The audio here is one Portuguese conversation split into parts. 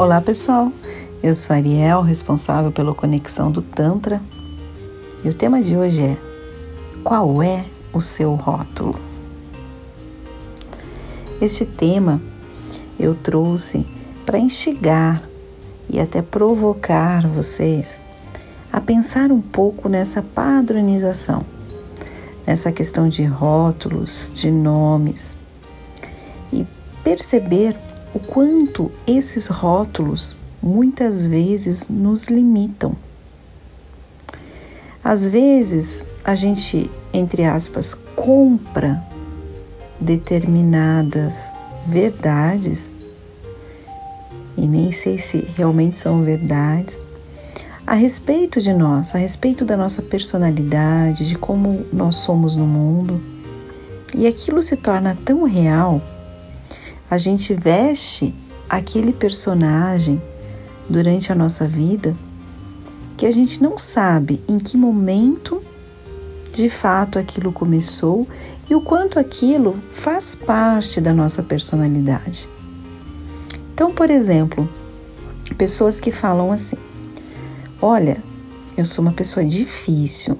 Olá pessoal, eu sou Ariel, responsável pela conexão do Tantra, e o tema de hoje é: Qual é o seu rótulo? Este tema eu trouxe para instigar e até provocar vocês a pensar um pouco nessa padronização, nessa questão de rótulos, de nomes e perceber o quanto esses rótulos muitas vezes nos limitam. Às vezes a gente, entre aspas, compra determinadas verdades, e nem sei se realmente são verdades, a respeito de nós, a respeito da nossa personalidade, de como nós somos no mundo, e aquilo se torna tão real a gente veste aquele personagem durante a nossa vida que a gente não sabe em que momento de fato aquilo começou e o quanto aquilo faz parte da nossa personalidade. Então, por exemplo, pessoas que falam assim: Olha, eu sou uma pessoa difícil,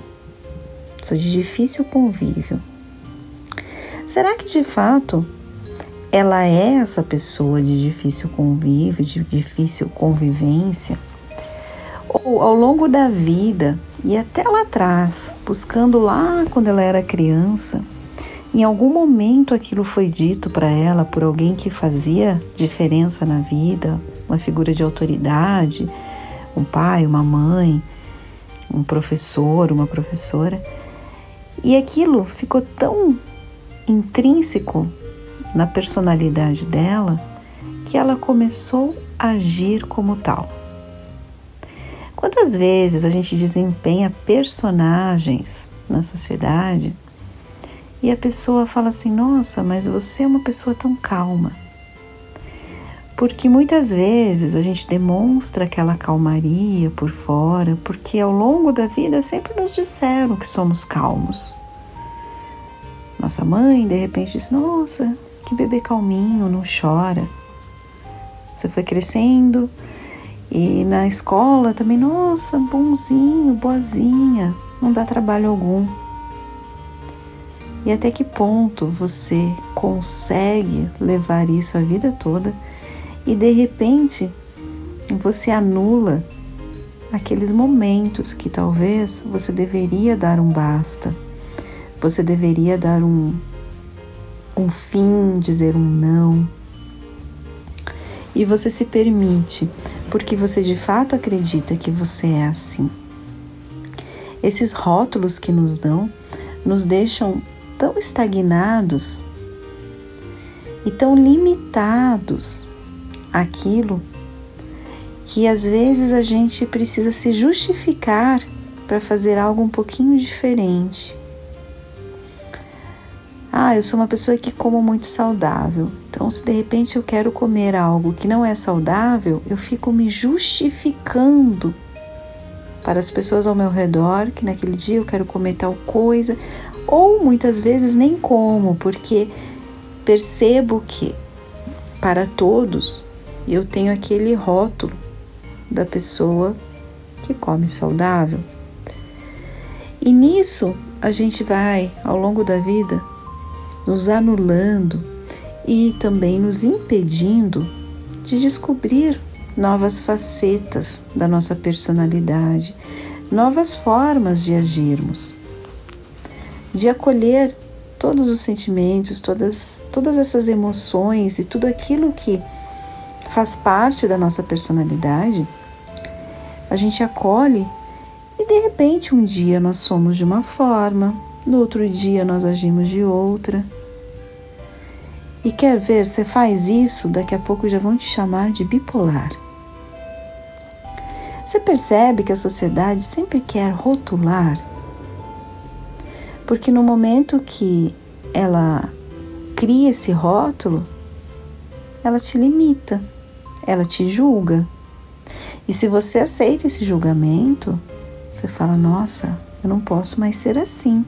sou de difícil convívio. Será que de fato ela é essa pessoa de difícil convívio, de difícil convivência, ou ao longo da vida e até lá atrás, buscando lá quando ela era criança, em algum momento aquilo foi dito para ela por alguém que fazia diferença na vida, uma figura de autoridade, um pai, uma mãe, um professor, uma professora, e aquilo ficou tão intrínseco na personalidade dela que ela começou a agir como tal. Quantas vezes a gente desempenha personagens na sociedade e a pessoa fala assim: Nossa, mas você é uma pessoa tão calma. Porque muitas vezes a gente demonstra aquela calmaria por fora, porque ao longo da vida sempre nos disseram que somos calmos. Nossa mãe de repente disse: Nossa, que bebê calminho, não chora. Você foi crescendo e na escola também, nossa, bonzinho, boazinha, não dá trabalho algum. E até que ponto você consegue levar isso a vida toda e de repente você anula aqueles momentos que talvez você deveria dar um basta, você deveria dar um, um fim, dizer um não. E você se permite, porque você de fato acredita que você é assim. Esses rótulos que nos dão nos deixam tão estagnados e tão limitados aquilo que às vezes a gente precisa se justificar para fazer algo um pouquinho diferente. Ah, eu sou uma pessoa que como muito saudável. Então, se de repente eu quero comer algo que não é saudável, eu fico me justificando para as pessoas ao meu redor que naquele dia eu quero comer tal coisa, ou muitas vezes nem como, porque percebo que para todos eu tenho aquele rótulo da pessoa que come saudável. E nisso a gente vai, ao longo da vida, nos anulando e também nos impedindo de descobrir novas facetas da nossa personalidade, novas formas de agirmos, de acolher todos os sentimentos, todas, todas essas emoções e tudo aquilo que faz parte da nossa personalidade, a gente acolhe e de repente um dia nós somos de uma forma, no outro dia nós agimos de outra. E quer ver, você faz isso, daqui a pouco já vão te chamar de bipolar. Você percebe que a sociedade sempre quer rotular? Porque no momento que ela cria esse rótulo, ela te limita, ela te julga. E se você aceita esse julgamento, você fala: nossa, eu não posso mais ser assim.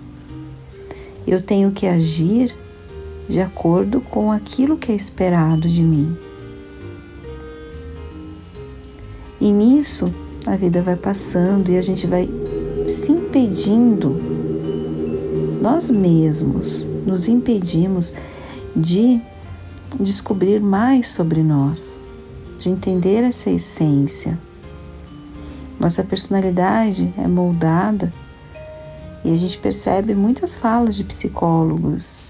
Eu tenho que agir de acordo com aquilo que é esperado de mim. E nisso a vida vai passando e a gente vai se impedindo, nós mesmos nos impedimos de descobrir mais sobre nós, de entender essa essência. Nossa personalidade é moldada e a gente percebe muitas falas de psicólogos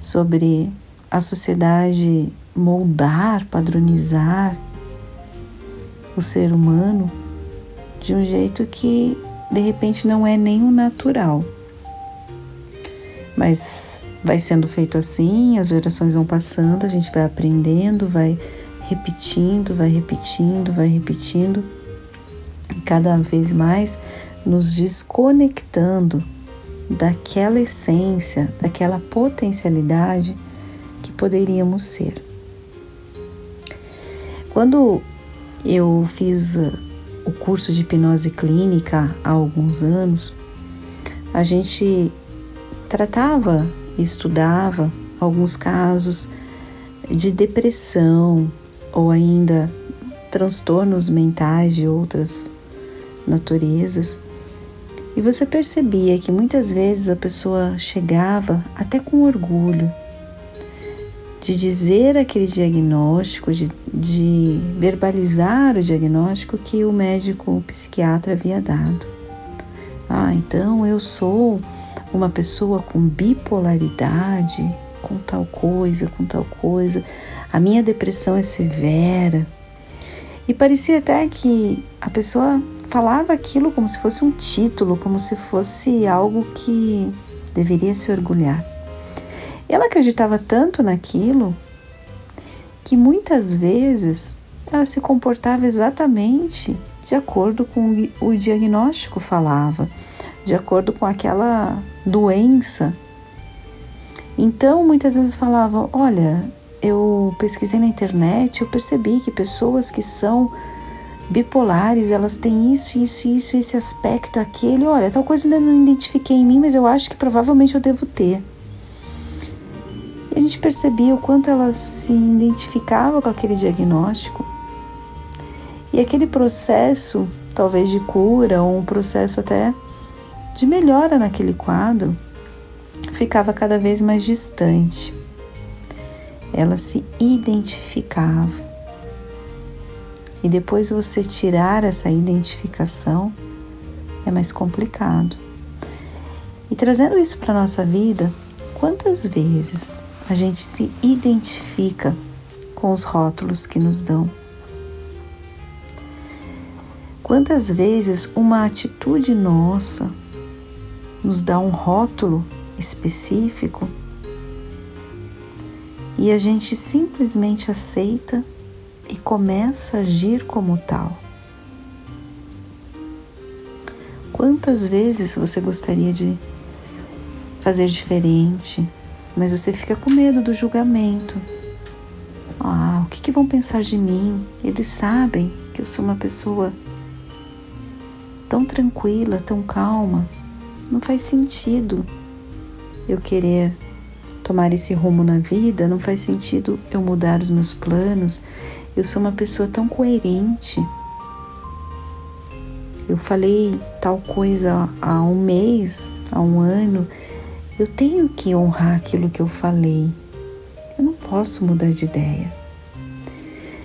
sobre a sociedade moldar, padronizar o ser humano de um jeito que de repente não é nem o natural. Mas vai sendo feito assim, as gerações vão passando, a gente vai aprendendo, vai repetindo, vai repetindo, vai repetindo, e cada vez mais nos desconectando daquela essência, daquela potencialidade que poderíamos ser. Quando eu fiz uh, o curso de hipnose clínica há alguns anos, a gente tratava e estudava alguns casos de depressão ou ainda transtornos mentais de outras naturezas. E você percebia que muitas vezes a pessoa chegava até com orgulho de dizer aquele diagnóstico, de, de verbalizar o diagnóstico que o médico o psiquiatra havia dado. Ah, então eu sou uma pessoa com bipolaridade, com tal coisa, com tal coisa, a minha depressão é severa. E parecia até que a pessoa falava aquilo como se fosse um título, como se fosse algo que deveria se orgulhar. Ela acreditava tanto naquilo que muitas vezes ela se comportava exatamente de acordo com o diagnóstico falava, de acordo com aquela doença. Então, muitas vezes falavam: Olha, eu pesquisei na internet, eu percebi que pessoas que são bipolares, elas têm isso, isso, isso, esse aspecto, aquele. Olha, tal coisa ainda não identifiquei em mim, mas eu acho que provavelmente eu devo ter. E a gente percebia o quanto ela se identificava com aquele diagnóstico. E aquele processo, talvez de cura, ou um processo até de melhora naquele quadro, ficava cada vez mais distante. Ela se identificava. E depois você tirar essa identificação é mais complicado. E trazendo isso para a nossa vida, quantas vezes a gente se identifica com os rótulos que nos dão. Quantas vezes uma atitude nossa nos dá um rótulo específico e a gente simplesmente aceita e começa a agir como tal. Quantas vezes você gostaria de fazer diferente, mas você fica com medo do julgamento. Ah, o que, que vão pensar de mim? Eles sabem que eu sou uma pessoa tão tranquila, tão calma. Não faz sentido eu querer tomar esse rumo na vida, não faz sentido eu mudar os meus planos. Eu sou uma pessoa tão coerente. Eu falei tal coisa há um mês, há um ano, eu tenho que honrar aquilo que eu falei. Eu não posso mudar de ideia.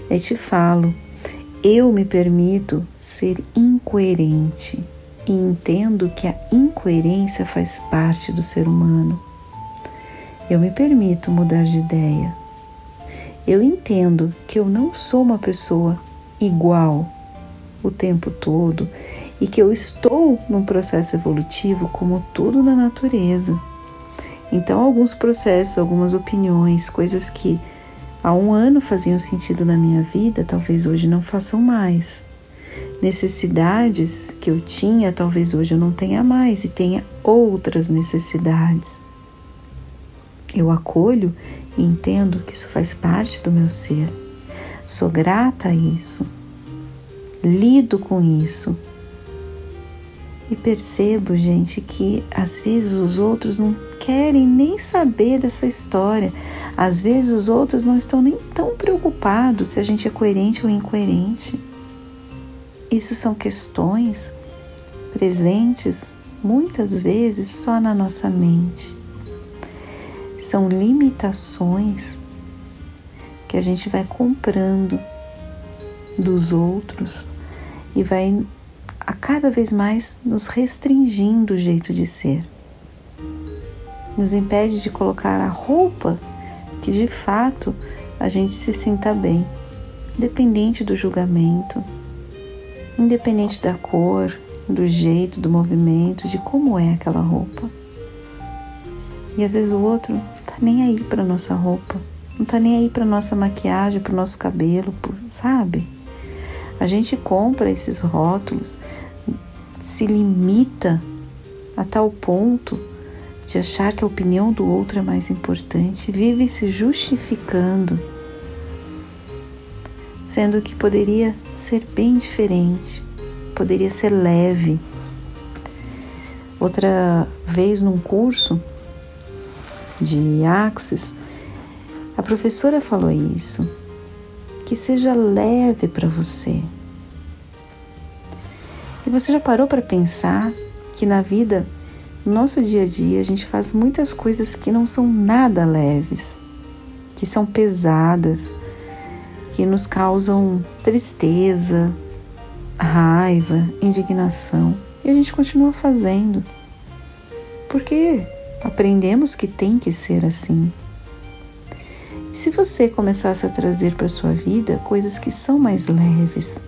Eu te falo, eu me permito ser incoerente e entendo que a incoerência faz parte do ser humano. Eu me permito mudar de ideia. Eu entendo que eu não sou uma pessoa igual o tempo todo e que eu estou num processo evolutivo como tudo na natureza. Então, alguns processos, algumas opiniões, coisas que há um ano faziam sentido na minha vida, talvez hoje não façam mais. Necessidades que eu tinha, talvez hoje eu não tenha mais e tenha outras necessidades. Eu acolho e entendo que isso faz parte do meu ser. Sou grata a isso. Lido com isso. E percebo, gente, que às vezes os outros não querem nem saber dessa história. Às vezes os outros não estão nem tão preocupados se a gente é coerente ou incoerente. Isso são questões presentes muitas vezes só na nossa mente. São limitações que a gente vai comprando dos outros e vai a cada vez mais nos restringindo o jeito de ser. Nos impede de colocar a roupa que de fato a gente se sinta bem, independente do julgamento, independente da cor, do jeito, do movimento, de como é aquela roupa. E às vezes o outro tá nem aí para nossa roupa, não tá nem aí para nossa maquiagem, para o nosso cabelo, sabe? A gente compra esses rótulos, se limita a tal ponto de achar que a opinião do outro é mais importante, vive se justificando, sendo que poderia ser bem diferente, poderia ser leve. Outra vez num curso de Axis, a professora falou isso, que seja leve para você. E você já parou para pensar que na vida, no nosso dia a dia, a gente faz muitas coisas que não são nada leves, que são pesadas, que nos causam tristeza, raiva, indignação, e a gente continua fazendo. Porque aprendemos que tem que ser assim. Se você começasse a trazer para sua vida coisas que são mais leves,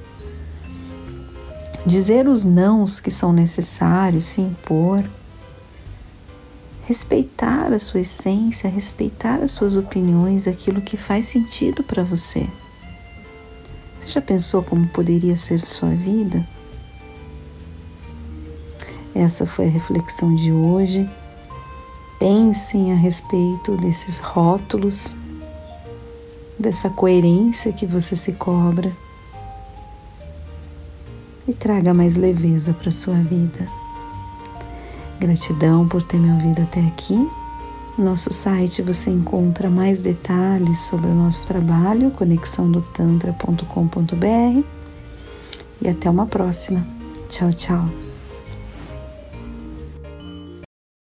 dizer os nãos que são necessários, se impor, respeitar a sua essência, respeitar as suas opiniões, aquilo que faz sentido para você. Você já pensou como poderia ser sua vida? Essa foi a reflexão de hoje. Pensem a respeito desses rótulos, dessa coerência que você se cobra e traga mais leveza para sua vida. Gratidão por ter me ouvido até aqui. No nosso site você encontra mais detalhes sobre o nosso trabalho, conexãodotantra.com.br. E até uma próxima. Tchau, tchau.